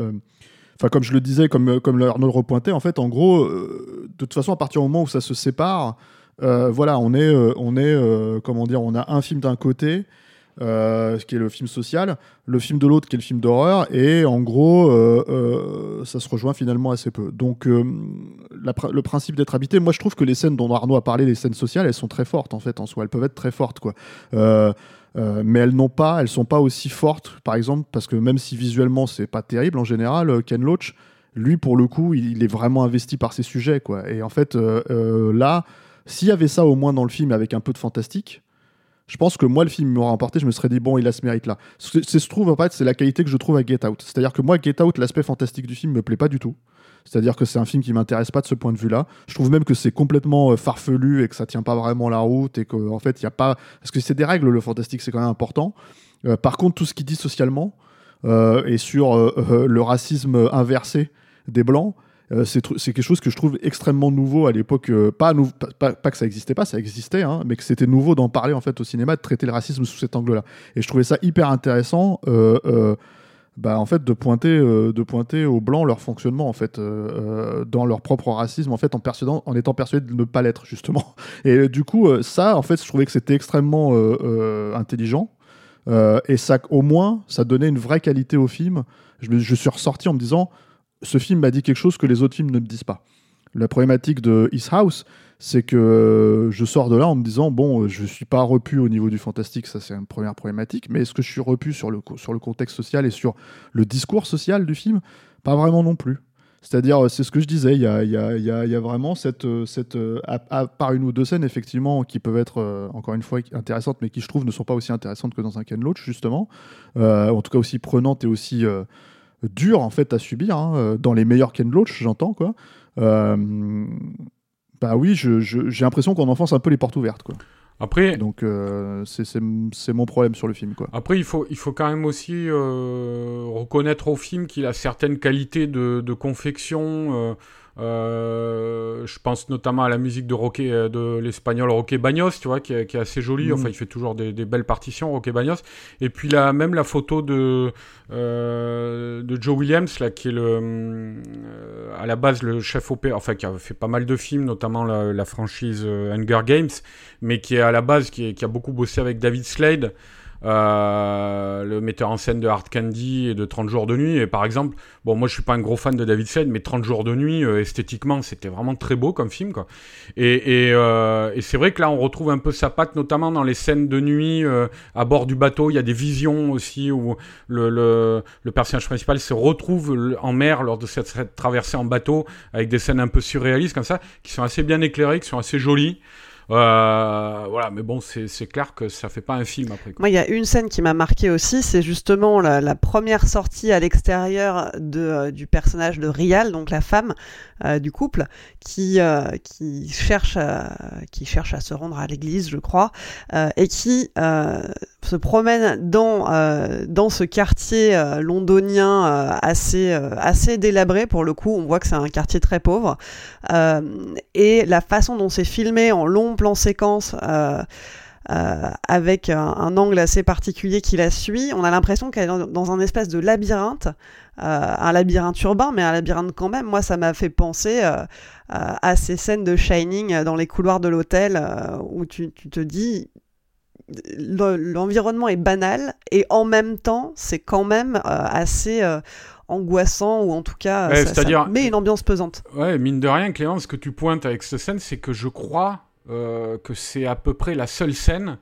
enfin, comme je le disais, comme, comme Arnaud le repointait, en fait, en gros, de toute façon, à partir du moment où ça se sépare, voilà, on est, on est comment dire, on a un film d'un côté euh, qui est le film social, le film de l'autre qui est le film d'horreur, et en gros, euh, euh, ça se rejoint finalement assez peu. Donc, le principe d'être habité, moi je trouve que les scènes dont Arnaud a parlé, les scènes sociales, elles sont très fortes en fait en soi, elles peuvent être très fortes quoi. mais elles n'ont pas, elles sont pas aussi fortes, par exemple, parce que même si visuellement c'est pas terrible en général, Ken Loach, lui pour le coup, il, est vraiment investi par ses sujets quoi. Et en fait, là, s'il y avait ça au moins dans le film avec un peu de fantastique, je pense que moi, le film m'aurait emporté, je me serais dit, bon, il a ce mérite-là. C'est, se trouve, en fait, c'est la qualité que je trouve à Get Out. C'est-à-dire que moi, Get Out, l'aspect fantastique du film me plaît pas du tout. C'est-à-dire que c'est un film qui m'intéresse pas de ce point de vue-là. Je trouve même que c'est complètement euh, farfelu et que ça tient pas vraiment la route et qu'en en fait, il y a pas. Parce que c'est des règles, le fantastique, c'est quand même important. Euh, par contre, tout ce qu'il dit socialement euh, et sur le racisme inversé des Blancs, Euh, c'est quelque chose que je trouve extrêmement nouveau à l'époque. euh, pas, que ça existait pas, ça existait, hein, mais que c'était nouveau d'en parler en fait au cinéma, de traiter le racisme sous cet angle-là. Et je trouvais ça hyper intéressant. euh, bah, en fait, de pointer, de pointer aux blancs leur fonctionnement en fait, dans leur propre racisme en fait, en, en étant persuadé de ne pas l'être justement. Et du coup, ça, en fait, je trouvais que c'était extrêmement intelligent. Et ça, au moins, ça donnait une vraie qualité au film. Je, je suis ressorti en me disant, ce film m'a dit quelque chose que les autres films ne me disent pas. La problématique de His House, c'est que euh, je sors de là en me disant, bon, euh, je suis pas repu au niveau du fantastique, ça c'est une première problématique, mais est-ce que je suis repu sur le, sur le contexte social et sur le discours social du film? Pas vraiment non plus. C'est-à-dire, euh, c'est ce que je disais, il y a, y a- y y a vraiment cette, cette à, à part une ou deux scènes, effectivement, qui peuvent être, encore une fois, intéressantes, mais qui, je trouve, ne sont pas aussi intéressantes que dans un Ken Loach, justement. En tout cas, aussi prenantes et aussi dures, en fait, à subir, hein, euh, dans les meilleurs Ken Loach, j'entends, quoi. Euh, bah oui, j'ai l'impression qu'on enfonce un peu les portes ouvertes, quoi. Après, Donc, euh, c'est c'est- c'est mon problème sur le film, quoi. Après, il faut, il faut quand même aussi euh, reconnaître au film qu'il a certaines qualités de, de confection. euh, euh, je pense notamment à la musique de, Roque- euh, de l'espagnol Roque Bagnos, tu vois, qui est, qui est assez jolie. Enfin, il fait toujours des, des belles partitions, Roque Bagnos. Et puis là, même la photo de, euh, de Joe Williams, là, qui est le, euh, à la base le chef opé, enfin, qui a fait pas mal de films, notamment la, la franchise Hunger Games, mais qui est à la base, qui, est- qui a beaucoup bossé avec David Slade. Euh, le metteur en scène de Hard Candy et de 30 jours de nuit. Et par exemple, bon, moi je suis pas un gros fan de David Slade, mais 30 jours de nuit, euh, esthétiquement, c'était vraiment très beau comme film. Quoi. Et, et, euh, et c'est vrai que là, on retrouve un peu sa patte, notamment dans les scènes de nuit euh, à bord du bateau. Il y a des visions aussi où le, le, le personnage principal se retrouve en mer lors de cette traversée en bateau, avec des scènes un peu surréalistes comme ça, qui sont assez bien éclairées, qui sont assez jolies. Euh, voilà, mais bon, c'est clair que ça fait pas un film après. Moi, il y a une scène qui m'a marqué aussi, c'est justement la, la première sortie à l'extérieur de, euh, du personnage de Rial, donc la femme euh, du couple, qui, qui, cherche à, qui cherche à se rendre à l'église, je crois, et qui se promène dans, dans ce quartier londonien assez, assez délabré. Pour le coup, on voit que c'est un quartier très pauvre. Et la façon dont c'est filmé en long plan séquence, euh, euh, avec un, un angle assez particulier qui la suit, on a l'impression qu'elle est dans, dans un espèce de labyrinthe, euh, un labyrinthe urbain, mais un labyrinthe quand même. Moi, ça m'a fait penser euh, à ces scènes de Shining dans les couloirs de l'hôtel où tu, tu te dis le- l'environnement est banal et en même temps c'est quand même assez angoissant ou en tout cas Ouais, ça, met une ambiance pesante. Ouais, mine de rien, Clément, ce que tu pointes avec cette scène, c'est que je crois que c'est à peu près la seule scène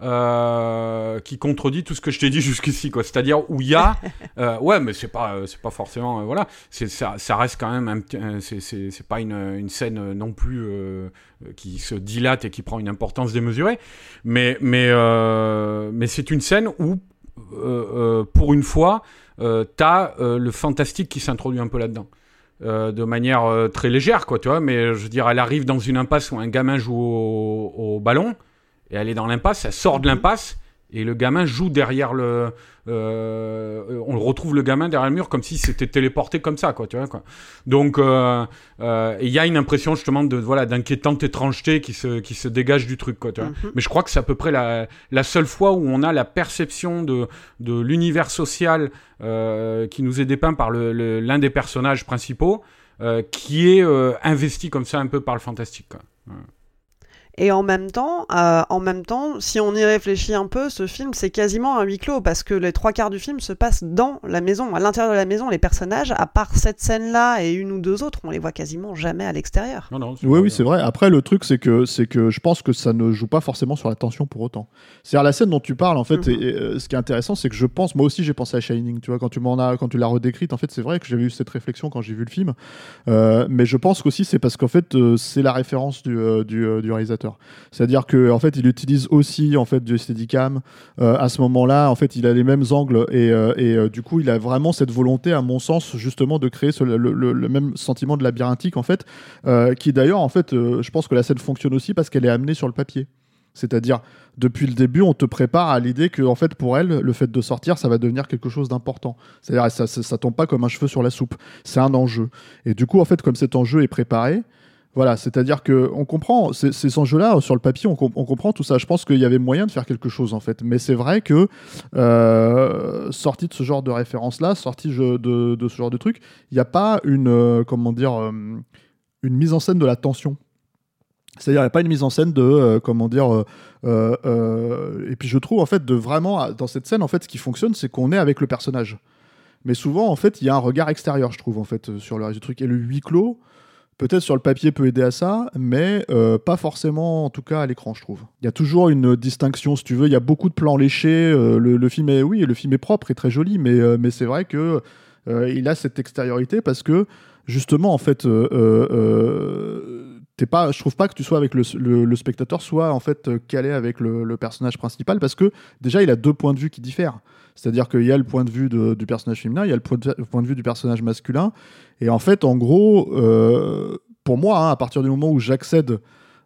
euh, qui contredit tout ce que je t'ai dit jusqu'ici, quoi. C'est-à-dire où il y a, euh, ouais, mais c'est pas, euh, c'est pas forcément, euh, voilà, c'est ça, ça reste quand même un euh, c'est, c'est, c'est pas une, une scène euh, non plus euh, euh, qui se dilate et qui prend une importance démesurée, mais, mais, euh, mais c'est une scène où, euh, euh, pour une fois, euh, t'as euh, le fantastique qui s'introduit un peu là-dedans. Euh, de manière euh, très légère, quoi, tu vois, mais je veux dire, elle arrive dans une impasse où un gamin joue au, au ballon, et elle est dans l'impasse, elle sort de l'impasse, et le gamin joue derrière le... euh, on le retrouve le gamin derrière le mur comme s'il s'était téléporté comme ça, quoi, tu vois, quoi. Donc, euh, euh, il y a une impression justement de voilà d'inquiétante étrangeté qui se, qui se dégage du truc, quoi, tu vois. Mhm. Mais je crois que c'est à peu près la, la seule fois où on a la perception de, de l'univers social euh, qui nous est dépeint par le- le- l'un des personnages principaux, euh, qui est euh, investi comme ça un peu par le fantastique. Quoi. Et en même temps, euh, en même temps, si on y réfléchit un peu, ce film c'est quasiment un huis clos parce que les trois quarts du film se passent dans la maison, à l'intérieur de la maison. Les personnages, à part cette scène-là et une ou deux autres, on les voit quasiment jamais à l'extérieur. Non, non, c'est Oui, oui, c'est vrai. Après, le truc, c'est que, c'est que je pense que ça ne joue pas forcément sur la tension pour autant. C'est-à-dire, la scène dont tu parles, en fait, Mhm. et, et, euh, ce qui est intéressant, c'est que je pense, moi aussi, j'ai pensé à Shining. Tu vois, quand tu m'en as, quand tu l'as redécrite, en fait, c'est vrai que j'avais eu cette réflexion quand j'ai vu le film. Euh, mais je pense qu'aussi, c'est parce qu'en fait, euh, c'est la référence du, euh, du, euh, du réalisateur. C'est-à-dire que, en fait, il utilise aussi, en fait, du Steadicam. Euh, à ce moment-là, en fait, il a les mêmes angles et, euh, euh, du coup, il a vraiment cette volonté, à mon sens, justement, de créer le, même sentiment de labyrinthique, en fait, qui d'ailleurs, en fait, je pense que la scène fonctionne aussi parce qu'elle est amenée sur le papier. C'est-à-dire, depuis le début, on te prépare à l'idée que, en fait, pour elle, le fait de sortir, ça va devenir quelque chose d'important. C'est-à-dire, ça, ça, ça tombe pas comme un cheveu sur la soupe. C'est un enjeu. Et du coup, en fait, comme cet enjeu est préparé, voilà, c'est-à-dire que on comprend ces, enjeux-là sur le papier, on, com- on comprend tout ça. Je pense qu'il y avait moyen de faire quelque chose en fait, mais c'est vrai que euh, sorti de ce genre de référence-là, sorti de, ce genre de truc, il n'y a pas une euh, comment dire euh, une mise en scène de la tension. C'est-à-dire, il n'y a pas une mise en scène de, comment dire, et puis je trouve en fait de vraiment dans cette scène en fait, ce qui fonctionne, c'est qu'on est avec le personnage. Mais souvent, en fait, il y a un regard extérieur, je trouve, en fait, sur le reste du truc. Et le huis clos, peut-être sur le papier peut aider à ça, mais euh, pas forcément, en tout cas, à l'écran, je trouve. Il y a toujours une distinction, si tu veux. Il y a beaucoup de plans léchés. euh, le, film est, oui, le film est propre et très joli, mais, euh, c'est vrai que il a cette extériorité parce que justement, en fait, t'es pas, je trouve pas que tu sois avec le, le- spectateur soit en fait euh, calé avec le, personnage principal parce que déjà il a deux points de vue qui diffèrent. C'est-à-dire qu'il y a le point de vue du personnage féminin, il y a le point de, vue du personnage masculin. Et en fait, en gros, euh, pour moi, hein, à partir du moment où j'accède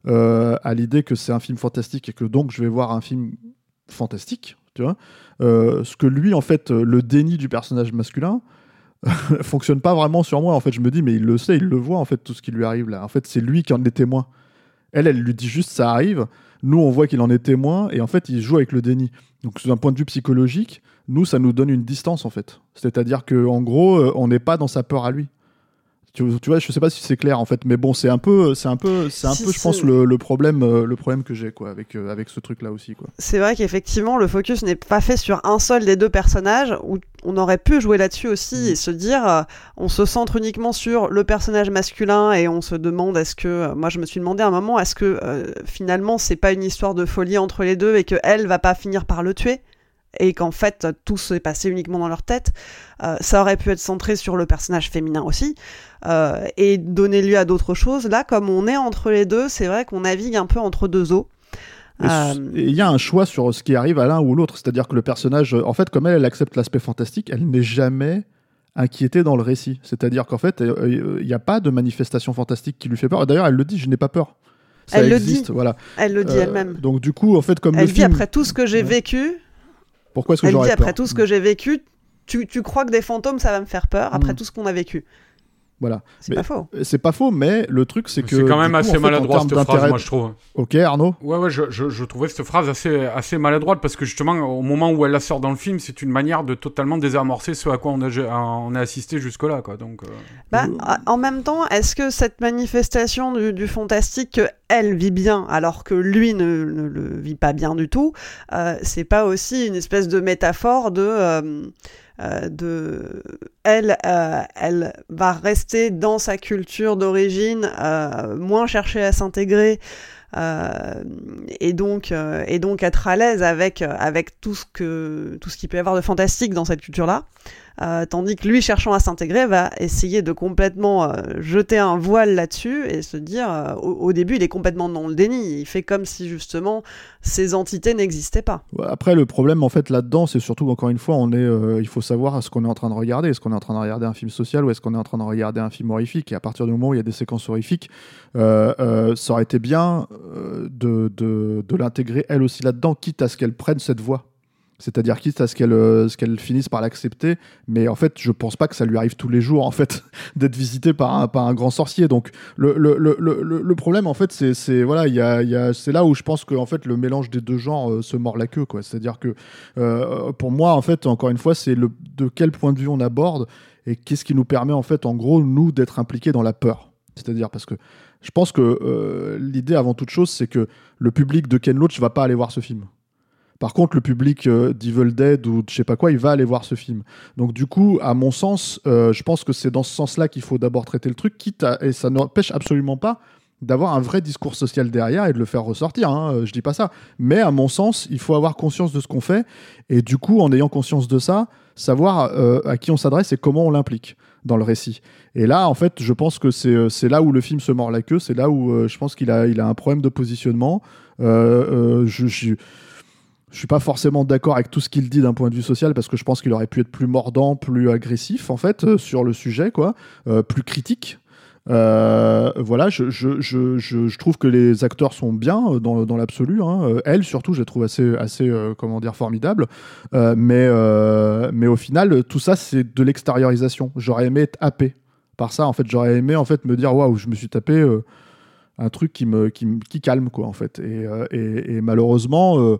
euh, à l'idée que c'est un film fantastique et que donc je vais voir un film fantastique, tu vois, ce que lui, en fait, le déni du personnage masculin fonctionne pas vraiment sur moi. En fait, je me dis, mais il le sait, il le voit, en fait, tout ce qui lui arrive là. En fait, c'est lui qui en est témoin. Elle, elle lui dit juste ça arrive. Nous, on voit qu'il en est témoin et en fait, il joue avec le déni. Donc, d'un point de vue psychologique, nous, ça nous donne une distance en fait. C'est-à-dire que en gros, euh, on n'est pas dans sa peur à lui. Tu, tu vois, je sais pas si c'est clair en fait, mais bon, c'est un peu, c'est un peu, c'est un peu, je pense le, le problème, euh, le problème que j'ai quoi avec euh, avec ce truc-là aussi quoi. C'est vrai qu'effectivement, le focus n'est pas fait sur un seul des deux personnages, où on aurait pu jouer là-dessus aussi et se dire, euh, on se centre uniquement sur le personnage masculin et on se demande est-ce que, euh, moi je me suis demandé à un moment, est-ce que finalement c'est pas une histoire de folie entre les deux et que elle va pas finir par le tuer? Et qu'en fait tout s'est passé uniquement dans leur tête. Euh, ça aurait pu être centré sur le personnage féminin aussi euh, et donner lieu à d'autres choses. Là, comme on est entre les deux, c'est vrai qu'on navigue un peu entre deux eaux. Euh, il y a un choix sur ce qui arrive à l'un ou l'autre. C'est-à-dire que le personnage, en fait, comme elle, elle accepte l'aspect fantastique, elle n'est jamais inquiétée dans le récit. C'est-à-dire qu'en fait, il n'y a pas de manifestation fantastique qui lui fait peur. D'ailleurs, elle le dit, je n'ai pas peur. Ça Elle le dit. voilà. Elle le dit Euh, elle-même. Donc du coup, en fait, comme Elle le dit film, après tout ce que j'ai Ouais. vécu, pourquoi est-ce que elle dit j'aurais après tout ce que j'ai vécu, tu, tu crois que des fantômes ça va me faire peur après Mm. tout ce qu'on a vécu. Voilà. C'est pas faux. C'est pas faux, mais le truc, c'est que C'est quand même coup, en assez fait, maladroit cette phrase, moi je trouve. Ok, Arnaud? Ouais, ouais, je, je, je trouvais cette phrase assez, assez maladroite parce que justement, au moment où elle la sort dans le film, c'est une manière de totalement désamorcer ce à quoi on a, on a assisté jusque-là, quoi. Donc, euh, Bah, en même temps, est-ce que cette manifestation du, du fantastique que elle vit bien alors que lui ne, ne le vit pas bien du tout, euh, c'est pas aussi une espèce de métaphore de euh, euh, euh, elle va rester dans sa culture d'origine, euh, moins chercher à s'intégrer. et donc être à l'aise avec avec tout ce que tout ce qu'il peut y avoir de fantastique dans cette culture là euh, tandis que lui, cherchant à s'intégrer, va essayer de complètement euh, jeter un voile là-dessus et se dire, euh, au, début, il est complètement dans le déni. Il fait comme si justement ces entités n'existaient pas. Après, le problème en fait là-dedans, c'est surtout encore une fois, on est, il faut savoir ce qu'on est en train de regarder. Est-ce qu'on est en train de regarder un film social ou est-ce qu'on est en train de regarder un film horrifique? Et à partir du moment où il y a des séquences horrifiques, ça aurait été bien de, de, de l'intégrer elle aussi là-dedans, quitte à ce qu'elle prenne cette voie. C'est-à-dire quitte à ce qu'elle euh, qu'elle finisse par l'accepter, mais en fait, je pense pas que ça lui arrive tous les jours en fait d'être visitée par un, grand sorcier. Donc le, problème en fait, c'est voilà, là où je pense que en fait le mélange des deux genres euh, se mord la queue. C'est-à-dire que euh, pour moi en fait, encore une fois, c'est de quel point de vue on aborde et qu'est-ce qui nous permet en fait en gros nous d'être impliqués dans la peur. C'est-à-dire parce que je pense que euh, l'idée avant toute chose, c'est que le public de Ken Loach va pas aller voir ce film. Par contre, le public euh, d'Evil Dead ou de je sais pas quoi, il va aller voir ce film. Donc du coup, à mon sens, euh, je pense que c'est dans ce sens-là qu'il faut d'abord traiter le truc, quitte et ça n'empêche absolument pas d'avoir un vrai discours social derrière et de le faire ressortir. Hein, euh, je dis pas ça, mais à mon sens, il faut avoir conscience de ce qu'on fait et du coup, en ayant conscience de ça, savoir euh, à qui on s'adresse et comment on l'implique dans le récit. Et là, en fait, je pense que c'est là où le film se mord la queue, c'est là où je pense qu'il a, il a un problème de positionnement. Je, je, je suis pas forcément d'accord avec tout ce qu'il dit d'un point de vue social parce que je pense qu'il aurait pu être plus mordant, plus agressif en fait euh, sur le sujet, quoi, euh, plus critique. Euh, voilà, je, je, je, je, trouve que les acteurs sont bien dans, dans l'absolu. Hein. Elle, surtout, je la trouve assez, assez comment dire, formidable. mais, mais au final, tout ça, c'est de l'extériorisation. J'aurais aimé être happé par ça. En fait, j'aurais aimé en fait me dire waouh, je me suis tapé un truc qui me, qui, qui, calme, quoi, en fait. Et, et malheureusement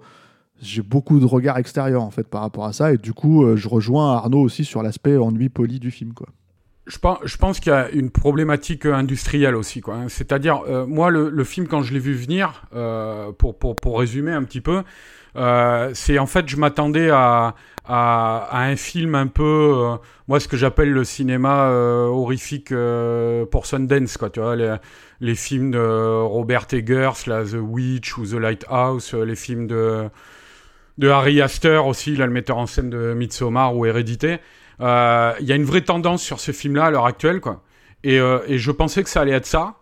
j'ai beaucoup de regards extérieurs en fait par rapport à ça et du coup je rejoins Arnaud aussi sur l'aspect ennui poli du film quoi je pense, qu'il y a une problématique industrielle aussi, quoi. Hein. C'est-à-dire, euh, moi, le, film, quand je l'ai vu venir, euh, pour, pour, pour, résumer un petit peu, euh, c'est en fait, je m'attendais à, à, un film un peu, euh, moi, ce que j'appelle le cinéma euh, horrifique pour Sundance, quoi. Tu vois, les, les films de Robert Eggers, là, The Witch ou The Lighthouse, les films de, de Harry Astor aussi, là, le metteur en scène de Midsommar ou Hérédité. Euh, il y a une vraie tendance sur ce film-là à l'heure actuelle, quoi. Et, euh, je pensais que ça allait être ça.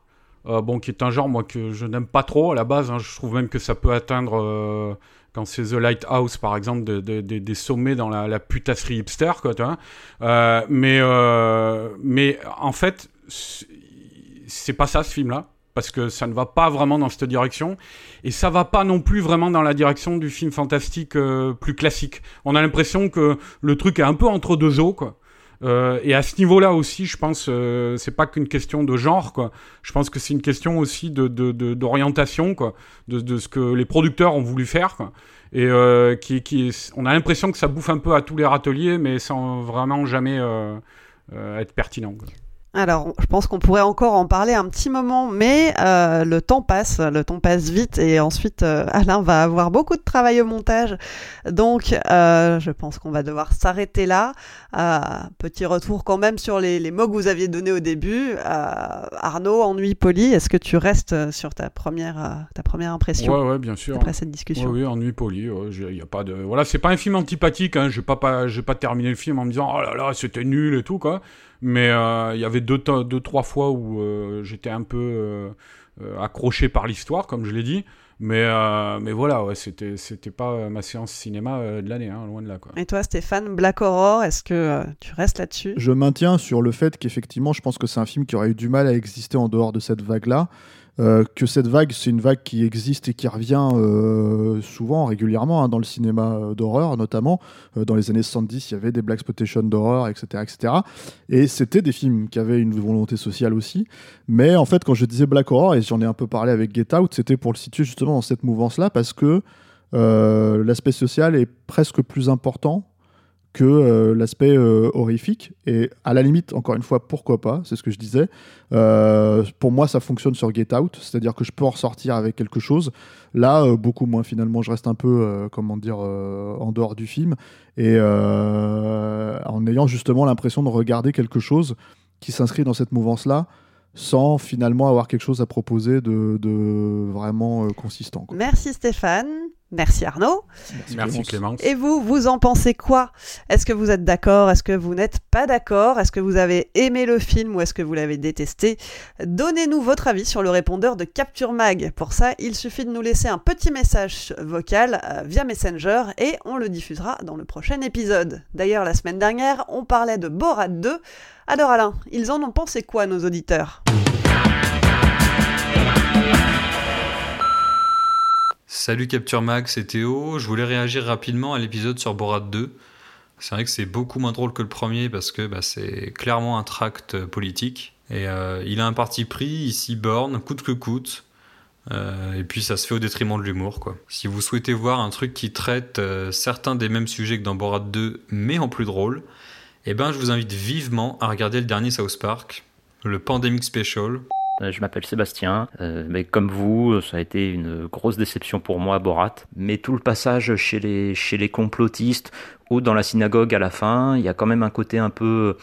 Euh, bon, qui est un genre, moi, que je n'aime pas trop à la base. Hein. Je trouve même que ça peut atteindre, quand c'est The Lighthouse, par exemple, de, de, des sommets dans la, la, putasserie hipster, quoi, tu vois. mais, mais en fait, c'est pas ça, ce film-là parce que ça ne va pas vraiment dans cette direction et ça va pas non plus vraiment dans la direction du film fantastique euh, plus classique. On a l'impression que le truc est un peu entre deux eaux quoi. Euh, et à ce niveau-là aussi, je pense, euh, c'est pas qu'une question de genre, quoi. Je pense que c'est une question aussi de d'orientation, de, quoi, de, ce que les producteurs ont voulu faire, quoi. Et euh, qui, on a l'impression que ça bouffe un peu à tous les râteliers, mais sans vraiment jamais être pertinent. Alors, je pense qu'on pourrait encore en parler un petit moment, mais euh, le temps passe, le temps passe vite, et ensuite euh, Alain va avoir beaucoup de travail au montage, donc euh, je pense qu'on va devoir s'arrêter là. petit retour quand même sur les, mots que vous aviez donnés au début. Arnaud, ennui poli, est-ce que tu restes sur ta première, ta première impression Ouais, ouais, bien sûr. Après cette discussion? oui, ennui poli. Il y a pas de, voilà, c'est pas un film antipathique. Hein, pas, pas, j'ai pas terminé le film en me disant oh là là, c'était nul et tout quoi. Mais euh, il y avait deux, deux, trois fois où euh, j'étais un peu euh, accroché par l'histoire, comme je l'ai dit. Mais, mais voilà, ouais, c'était, c'était pas ma séance cinéma de l'année, hein, loin de là. Quoi. Et toi, Stéphane, Black Horror, est-ce que tu restes là-dessus? Je maintiens sur le fait qu'effectivement, je pense que c'est un film qui aurait eu du mal à exister en dehors de cette vague-là. Euh, que cette vague, c'est une vague qui existe et qui revient euh, souvent, régulièrement, hein, dans le cinéma euh, d'horreur, notamment. dans les années 70, il y avait des black exploitation d'horreur, etc., etc. Et c'était des films qui avaient une volonté sociale aussi. Mais en fait, quand je disais black horror, et j'en ai un peu parlé avec Get Out, c'était pour le situer justement dans cette mouvance-là, parce que l'aspect social est presque plus important que euh, l'aspect euh, horrifique. Et à la limite, encore une fois, pourquoi pas C'est ce que je disais. Euh, pour moi, ça fonctionne sur Get Out, c'est-à-dire que je peux en ressortir avec quelque chose. Là, beaucoup moins. Finalement, je reste un peu, comment dire, en dehors du film et en ayant justement l'impression de regarder quelque chose qui s'inscrit dans cette mouvance-là sans finalement avoir quelque chose à proposer de, vraiment consistant. Merci Stéphane. Merci Arnaud. Merci, Clémence. Et vous, vous en pensez quoi? Est-ce que vous êtes d'accord? Est-ce que vous n'êtes pas d'accord? Est-ce que vous avez aimé le film ou est-ce que vous l'avez détesté? Donnez-nous votre avis sur le répondeur de Capture Mag. Pour ça, il suffit de nous laisser un petit message vocal euh, via Messenger et on le diffusera dans le prochain épisode. D'ailleurs, la semaine dernière, on parlait de Borat 2. Alors Alain, ils en ont pensé quoi nos auditeurs? Salut Capture Max, c'est Théo. Je voulais réagir rapidement à l'épisode sur Borat 2. C'est vrai que c'est beaucoup moins drôle que le premier parce que bah, c'est clairement un tract politique. Et euh, il a un parti pris, ici borne, coûte que coûte. Euh, et puis ça se fait au détriment de l'humour. quoi. Si vous souhaitez voir un truc qui traite euh, certains des mêmes sujets que dans Borat 2, mais en plus drôle, eh ben, je vous invite vivement à regarder le dernier South Park, le Pandemic Special. Euh, je m'appelle Sébastien, euh, mais comme vous, ça a été une grosse déception pour moi, Borat. Mais tout le passage chez les, chez les complotistes ou dans la synagogue à la fin, il y a quand même un côté un peu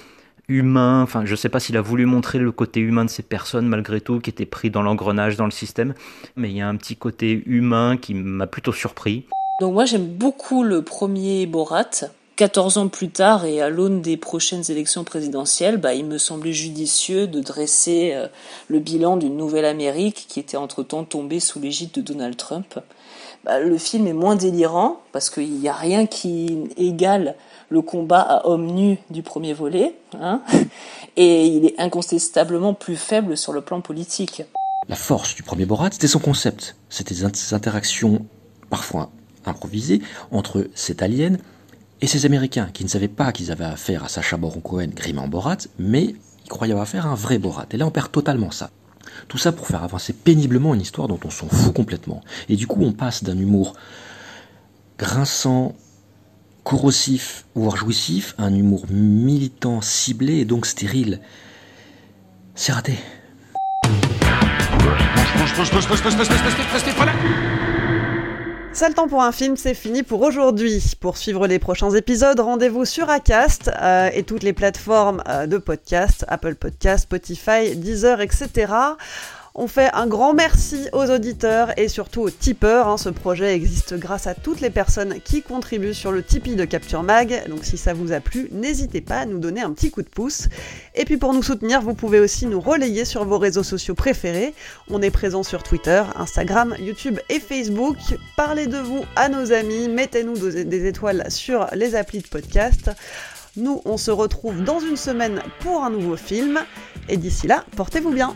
humain. Enfin, je sais pas s'il a voulu montrer le côté humain de ces personnes malgré tout, qui étaient pris dans l'engrenage dans le système, mais il y a un petit côté humain qui m'a plutôt surpris. Donc moi j'aime beaucoup le premier Borat 14 ans plus tard et à l'aune des prochaines élections présidentielles, bah, il me semblait judicieux de dresser euh, le bilan d'une nouvelle Amérique qui était entre-temps tombée sous l'égide de Donald Trump. Bah, le film est moins délirant parce qu'il n'y a rien qui égale le combat à hommes nus du premier volet, hein, et il est incontestablement plus faible sur le plan politique. La force du premier Borat, c'était son concept. C'était des interactions parfois improvisées entre cet alien et ces Américains qui ne savaient pas qu'ils avaient affaire à Sacha Baron Cohen grimé en Borat, mais ils croyaient avoir affaire à un vrai Borat. Et là, on perd totalement ça. Tout ça pour faire avancer péniblement une histoire dont on s'en fout complètement. Et du coup, on passe d'un humour grinçant, corrosif, voire jouissif, à un humour militant, ciblé et donc stérile. C'est raté. C'est le temps pour un film, c'est fini pour aujourd'hui. Pour suivre les prochains épisodes, rendez-vous sur Acast euh, et toutes les plateformes euh, de podcast, Apple Podcast, Spotify, Deezer, etc. On fait un grand merci aux auditeurs et surtout aux tipeurs. Hein. Ce projet existe grâce à toutes les personnes qui contribuent sur le Tipeee de Capture Mag. Donc si ça vous a plu, n'hésitez pas à nous donner un petit coup de pouce. Et puis pour nous soutenir, vous pouvez aussi nous relayer sur vos réseaux sociaux préférés. On est présent sur Twitter, Instagram, YouTube et Facebook. Parlez de vous à nos amis, mettez-nous des étoiles sur les applis de podcast. Nous, on se retrouve dans une semaine pour un nouveau film. Et d'ici là, portez-vous bien.